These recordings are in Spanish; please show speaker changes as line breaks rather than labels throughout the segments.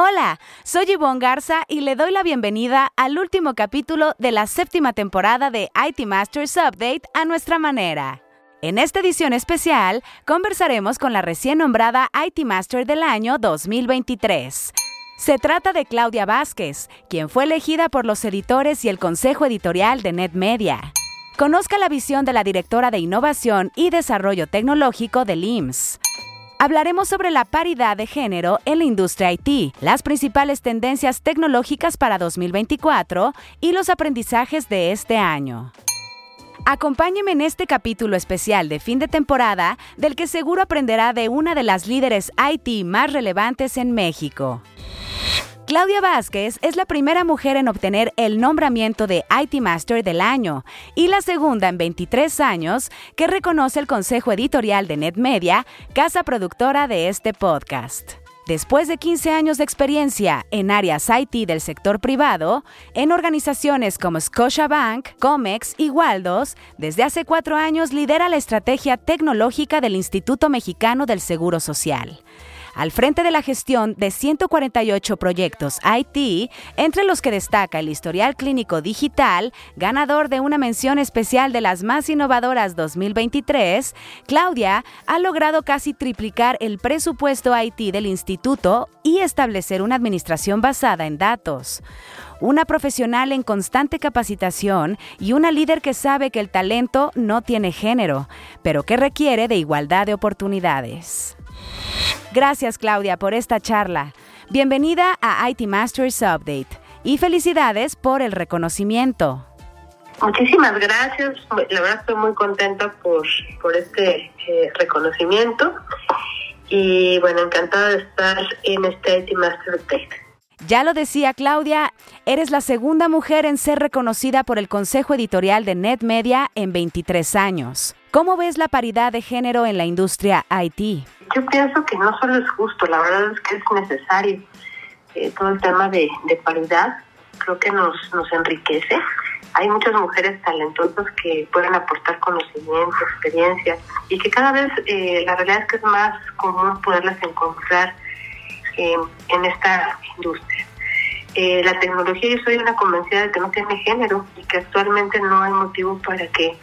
Hola, soy Yvonne Garza y le doy la bienvenida al último capítulo de la séptima temporada de IT Masters Update a nuestra manera. En esta edición especial, conversaremos con la recién nombrada IT Master del año 2023. Se trata de Claudia Vázquez, quien fue elegida por los editores y el consejo editorial de NetMedia. Conozca la visión de la directora de Innovación y Desarrollo Tecnológico del IMSS. Hablaremos sobre la paridad de género en la industria IT, las principales tendencias tecnológicas para 2024 y los aprendizajes de este año. Acompáñeme en este capítulo especial de fin de temporada del que seguro aprenderá de una de las líderes IT más relevantes en México. Claudia Vázquez es la primera mujer en obtener el nombramiento de IT Master del año y la segunda en 23 años que reconoce el Consejo Editorial de NetMedia, casa productora de este podcast. Después de 15 años de experiencia en áreas IT del sector privado, en organizaciones como Scotiabank, Comex y Waldos, desde hace cuatro años lidera la estrategia tecnológica del Instituto Mexicano del Seguro Social al frente de la gestión de 148 proyectos IT, entre los que destaca el historial clínico digital, ganador de una mención especial de las más innovadoras 2023, Claudia ha logrado casi triplicar el presupuesto IT del instituto y establecer una administración basada en datos una profesional en constante capacitación y una líder que sabe que el talento no tiene género, pero que requiere de igualdad de oportunidades. Gracias Claudia por esta charla. Bienvenida a IT Masters Update y felicidades por el reconocimiento.
Muchísimas gracias. La verdad estoy muy contenta por, por este eh, reconocimiento y bueno, encantada de estar en este IT Masters Update.
Ya lo decía Claudia, eres la segunda mujer en ser reconocida por el Consejo Editorial de NetMedia en 23 años. ¿Cómo ves la paridad de género en la industria IT?
Yo pienso que no solo es justo, la verdad es que es necesario eh, todo el tema de, paridad. Creo que nos, nos enriquece. Hay muchas mujeres talentosas que pueden aportar conocimiento, experiencia y que cada vez eh, la realidad es que es más común poderlas encontrar en esta industria. Eh, la tecnología, yo soy una convencida de que no tiene género y que actualmente no hay motivo para que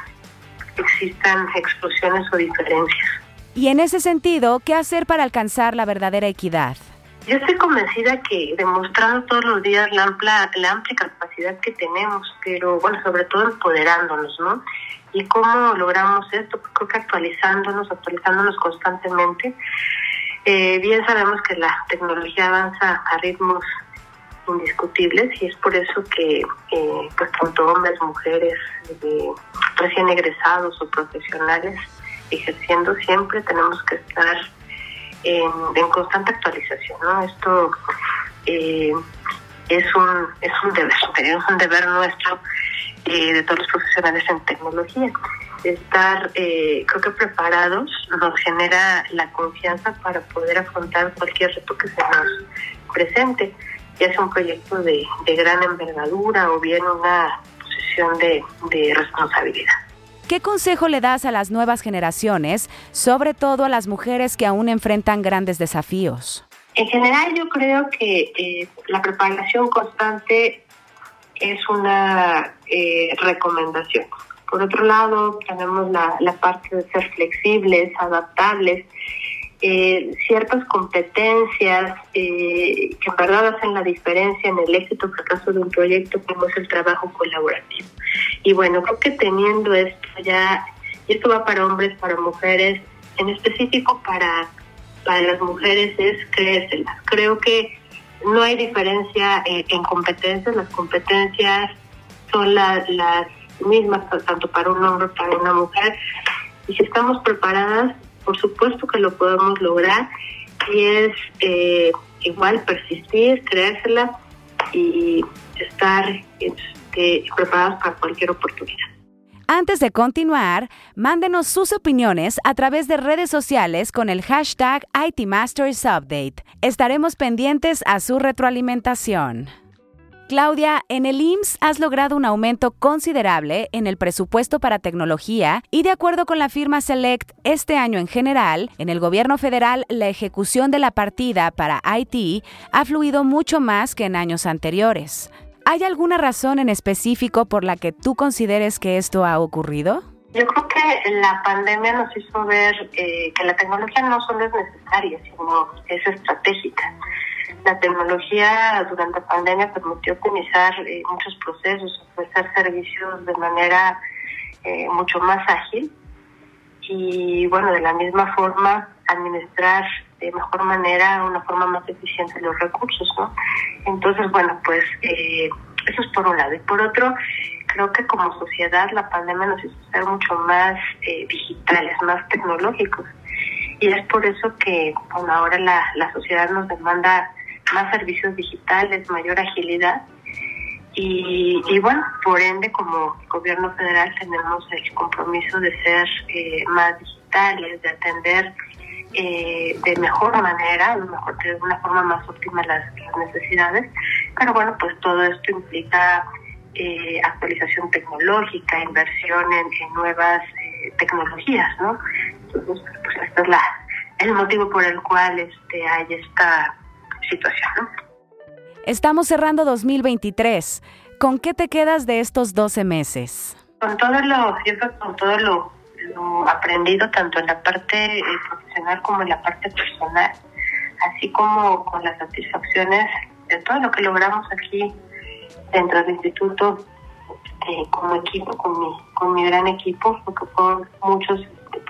existan explosiones o diferencias.
Y en ese sentido, ¿qué hacer para alcanzar la verdadera equidad?
Yo estoy convencida que demostrando todos los días la amplia, la amplia capacidad que tenemos, pero bueno, sobre todo empoderándonos, ¿no? ¿Y cómo logramos esto? Pues creo que actualizándonos, actualizándonos constantemente. Eh, bien sabemos que la tecnología avanza a ritmos indiscutibles y es por eso que eh, pues tanto hombres, mujeres, eh, recién egresados o profesionales ejerciendo siempre tenemos que estar en, constante actualización, ¿no? Esto es un es un deber, es un deber nuestro de todos los profesionales en tecnología. Estar, eh, creo que preparados, nos genera la confianza para poder afrontar cualquier reto que se nos presente, ya sea un proyecto de, gran envergadura o bien una posición de, de responsabilidad.
¿Qué consejo le das a las nuevas generaciones, sobre todo a las mujeres que aún enfrentan grandes desafíos?
En general yo creo que eh, la preparación constante es una eh, recomendación. Por otro lado, tenemos la, parte de ser flexibles, adaptables, eh, ciertas competencias eh, que en verdad hacen la diferencia en el éxito fracaso de un proyecto, como es el trabajo colaborativo. Y bueno, creo que teniendo esto ya, y esto va para hombres, para mujeres, en específico para, para las mujeres es creérselas. Creo que no hay diferencia eh, en competencias, las competencias son las mismas, tanto para un hombre como para una mujer. Y si estamos preparadas, por supuesto que lo podemos lograr. Y es eh, igual persistir, creérsela y estar este, preparados para cualquier oportunidad.
Antes de continuar, mándenos sus opiniones a través de redes sociales con el hashtag ITMastersUpdate. Estaremos pendientes a su retroalimentación. Claudia, en el IMSS has logrado un aumento considerable en el presupuesto para tecnología y de acuerdo con la firma Select, este año en general, en el gobierno federal la ejecución de la partida para IT ha fluido mucho más que en años anteriores. ¿Hay alguna razón en específico por la que tú consideres que esto ha ocurrido?
Yo creo que la pandemia nos hizo ver eh, que la tecnología no solo es necesaria, sino es estratégica la tecnología durante la pandemia permitió optimizar eh, muchos procesos, ofrecer servicios de manera eh, mucho más ágil y, bueno, de la misma forma, administrar de mejor manera, una forma más eficiente los recursos, ¿no? Entonces, bueno, pues eh, eso es por un lado. Y por otro, creo que como sociedad la pandemia nos hizo ser mucho más digitales, más tecnológicos. Y es por eso que ahora la, la sociedad nos demanda más servicios digitales, mayor agilidad. Y, bueno, por ende, como gobierno federal tenemos el compromiso de ser eh, más digitales, de atender eh, de mejor manera, mejor, de una forma más óptima las, necesidades. Pero bueno, pues todo esto implica eh, actualización tecnológica, inversión en, nuevas tecnologías, ¿no? Entonces, pues este es la, el motivo por el cual este, hay esta situación.
Estamos cerrando 2023. ¿Con qué te quedas de estos 12 meses?
Con todo lo, con todo lo, aprendido tanto en la parte eh, profesional como en la parte personal, así como con las satisfacciones de todo lo que logramos aquí dentro del instituto eh, como equipo, con mi, con mi gran equipo, porque fueron muchos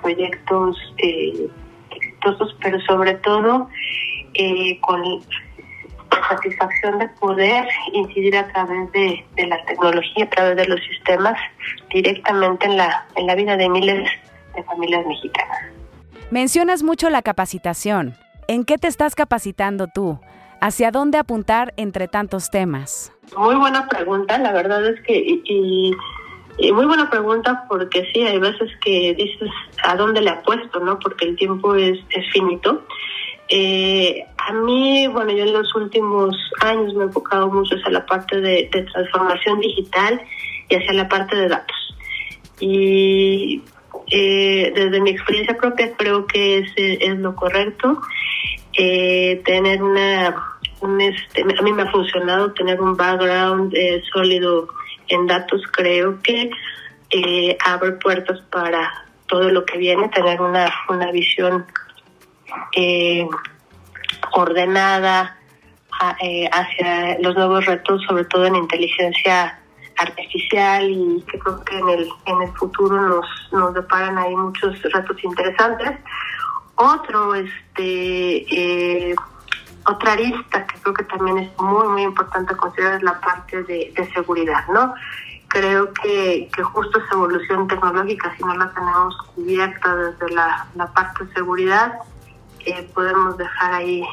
proyectos eh, exitosos, pero sobre todo eh, con la satisfacción de poder incidir a través de, la tecnología, a través de los sistemas, directamente en la, en la vida de miles de familias mexicanas.
Mencionas mucho la capacitación. ¿En qué te estás capacitando tú? ¿Hacia dónde apuntar entre tantos temas?
Muy buena pregunta, la verdad es que, y, muy buena pregunta porque sí, hay veces que dices a dónde le apuesto, ¿no? Porque el tiempo es, es finito. Eh, a mí, bueno, yo en los últimos años me he enfocado mucho hacia la parte de, transformación digital y hacia la parte de datos. Y eh, desde mi experiencia propia creo que es, es lo correcto. Eh, tener una, un este, a mí me ha funcionado tener un background eh, sólido en datos, creo que eh, abre puertas para todo lo que viene, tener una, una visión eh, ordenada eh, hacia los nuevos retos, sobre todo en inteligencia artificial y que creo que en el, en el futuro nos, nos deparan ahí muchos retos interesantes. Otro, este, eh, otra arista que creo que también es muy, muy importante considerar es la parte de, de seguridad, ¿no? Creo que, que justo esa evolución tecnológica, si no la tenemos cubierta desde la, la parte de seguridad, eh, podemos dejar ahí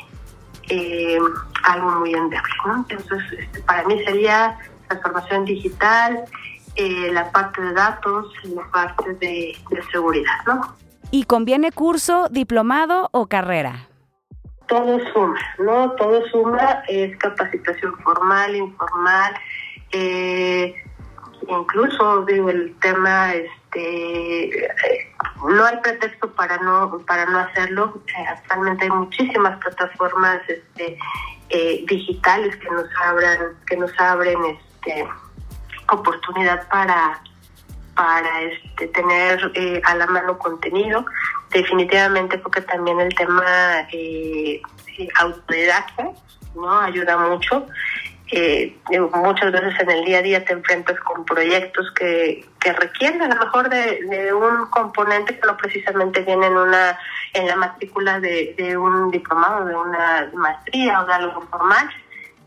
eh, algo muy endeble. ¿no? Entonces, este, para mí sería transformación digital, eh, la parte de datos y la parte de, seguridad. ¿no?
¿Y conviene curso, diplomado o carrera?
Todo suma, ¿no? Todo suma, es capacitación formal, informal, incluso digo el tema este no hay pretexto para no para no hacerlo. Eh, actualmente hay muchísimas plataformas este eh, digitales que nos abran que nos abren este oportunidad para para este tener eh, a la mano contenido. Definitivamente porque también el tema eh, autodidacta no ayuda mucho eh, muchas veces en el día a día te enfrentas con proyectos que, que requieren a lo mejor de, un componente que no precisamente viene en una en la matrícula de, un diplomado, de una maestría o de algo formal.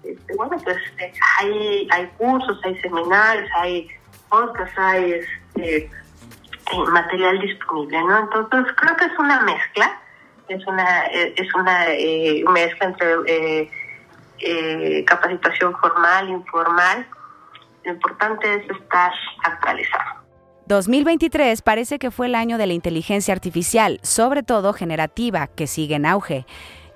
Este, bueno, pues eh, hay, hay cursos, hay seminarios, hay podcasts, hay este, eh, material disponible, ¿no? Entonces creo que es una mezcla, es una, es una mezcla entre eh, capacitación formal, informal. Lo importante es estar actualizado.
2023 parece que fue el año de la inteligencia artificial, sobre todo generativa, que sigue en auge.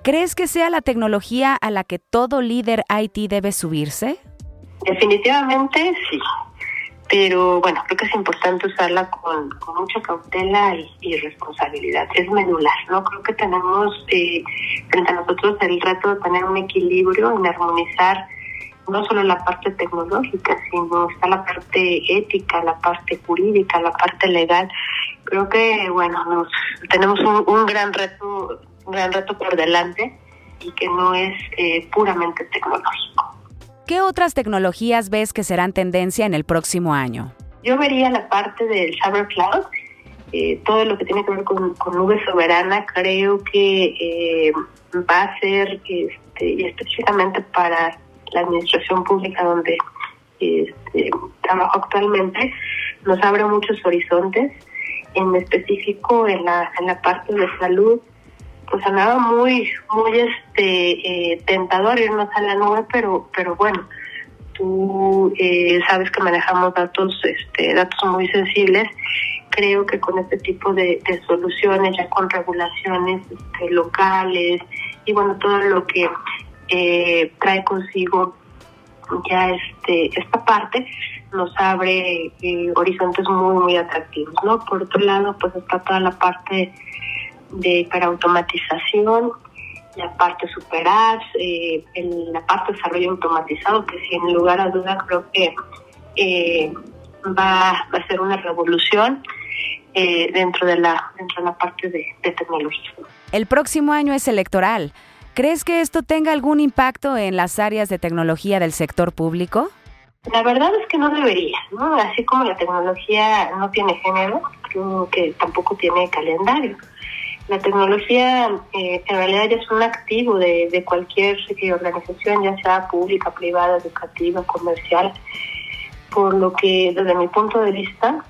¿Crees que sea la tecnología a la que todo líder IT debe subirse?
Definitivamente sí, pero bueno, creo que es importante usarla con, mucha cautela y, responsabilidad. Es medular, ¿no? Creo que tenemos eh, frente a nosotros el reto de tener un equilibrio en armonizar no solo la parte tecnológica, sino está la parte ética, la parte jurídica, la parte legal. Creo que, bueno, nos, tenemos un, gran reto, un gran reto por delante y que no es eh, puramente tecnológico.
¿Qué otras tecnologías ves que serán tendencia en el próximo año?
Yo vería la parte del Cyber Cloud, eh, todo lo que tiene que ver con, nube soberana, creo que eh, va a ser, este, específicamente para la administración pública donde este, trabajo actualmente, nos abre muchos horizontes, en específico en la, en la parte de salud, pues andaba muy, muy este eh, tentador irnos a la nube, pero, pero bueno, tú eh, sabes que manejamos datos, este, datos muy sensibles. Creo que con este tipo de, soluciones, ya con regulaciones este, locales y bueno, todo lo que eh, trae consigo ya este esta parte nos abre horizontes muy muy atractivos no por otro lado pues está toda la parte de hiperautomatización, la parte superar, eh, la parte de desarrollo automatizado, que sin lugar a duda creo que eh, va, a ser una revolución eh, dentro, de la, dentro de la parte de, de tecnología.
El próximo año es electoral. ¿Crees que esto tenga algún impacto en las áreas de tecnología del sector público?
La verdad es que no debería, ¿no? Así como la tecnología no tiene género, que tampoco tiene calendario. La tecnología eh, en realidad ya es un activo de, cualquier eh, organización, ya sea pública, privada, educativa, comercial, por lo que desde mi punto de vista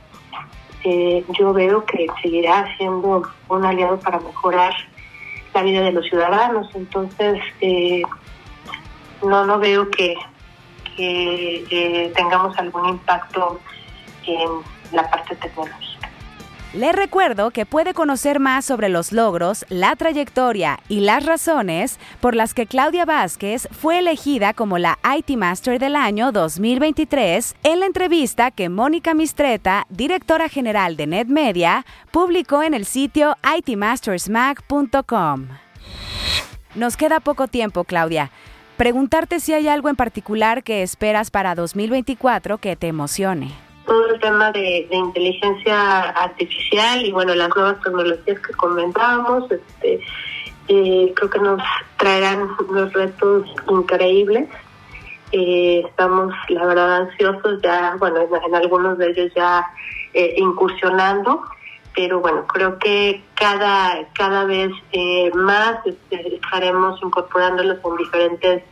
eh, yo veo que seguirá siendo un aliado para mejorar la vida de los ciudadanos. Entonces, no, no veo que, que tengamos algún impacto en la parte tecnológica.
Le recuerdo que puede conocer más sobre los logros, la trayectoria y las razones por las que Claudia Vázquez fue elegida como la IT Master del año 2023 en la entrevista que Mónica Mistreta, directora general de NetMedia, publicó en el sitio itmastersmac.com. Nos queda poco tiempo, Claudia. Preguntarte si hay algo en particular que esperas para 2024 que te emocione
todo el tema de, inteligencia artificial y bueno, las nuevas tecnologías que comentábamos, este, eh, creo que nos traerán unos retos increíbles. Eh, estamos, la verdad, ansiosos ya, bueno, en, algunos de ellos ya eh, incursionando, pero bueno, creo que cada, cada vez más este, estaremos incorporándolos en diferentes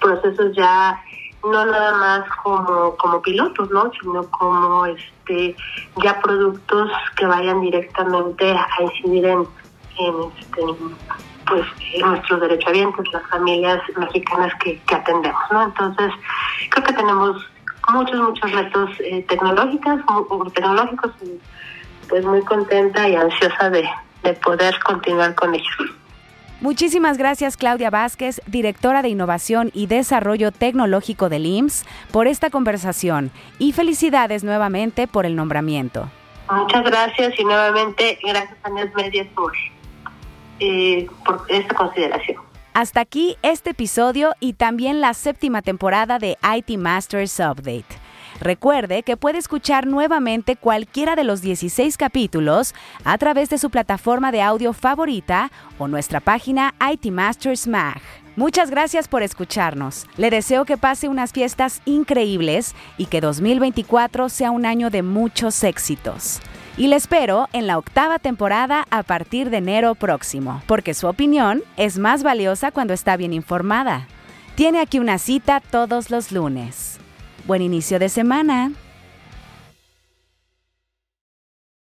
procesos ya no nada más como, como pilotos, ¿no? sino como este ya productos que vayan directamente a incidir en, en, este, pues, en nuestros derechohabientes, las familias mexicanas que, atendemos. ¿no? Entonces, creo que tenemos muchos, muchos retos eh, tecnológicos, tecnológicos pues muy contenta y ansiosa de, de poder continuar con ellos.
Muchísimas gracias Claudia Vázquez, directora de Innovación y Desarrollo Tecnológico del IMSS, por esta conversación y felicidades nuevamente por el nombramiento.
Muchas gracias y nuevamente gracias a Net Media por, eh, por esta consideración.
Hasta aquí este episodio y también la séptima temporada de IT Masters Update. Recuerde que puede escuchar nuevamente cualquiera de los 16 capítulos a través de su plataforma de audio favorita o nuestra página IT Masters Mag. Muchas gracias por escucharnos. Le deseo que pase unas fiestas increíbles y que 2024 sea un año de muchos éxitos. Y le espero en la octava temporada a partir de enero próximo, porque su opinión es más valiosa cuando está bien informada. Tiene aquí una cita todos los lunes. Buen inicio de semana.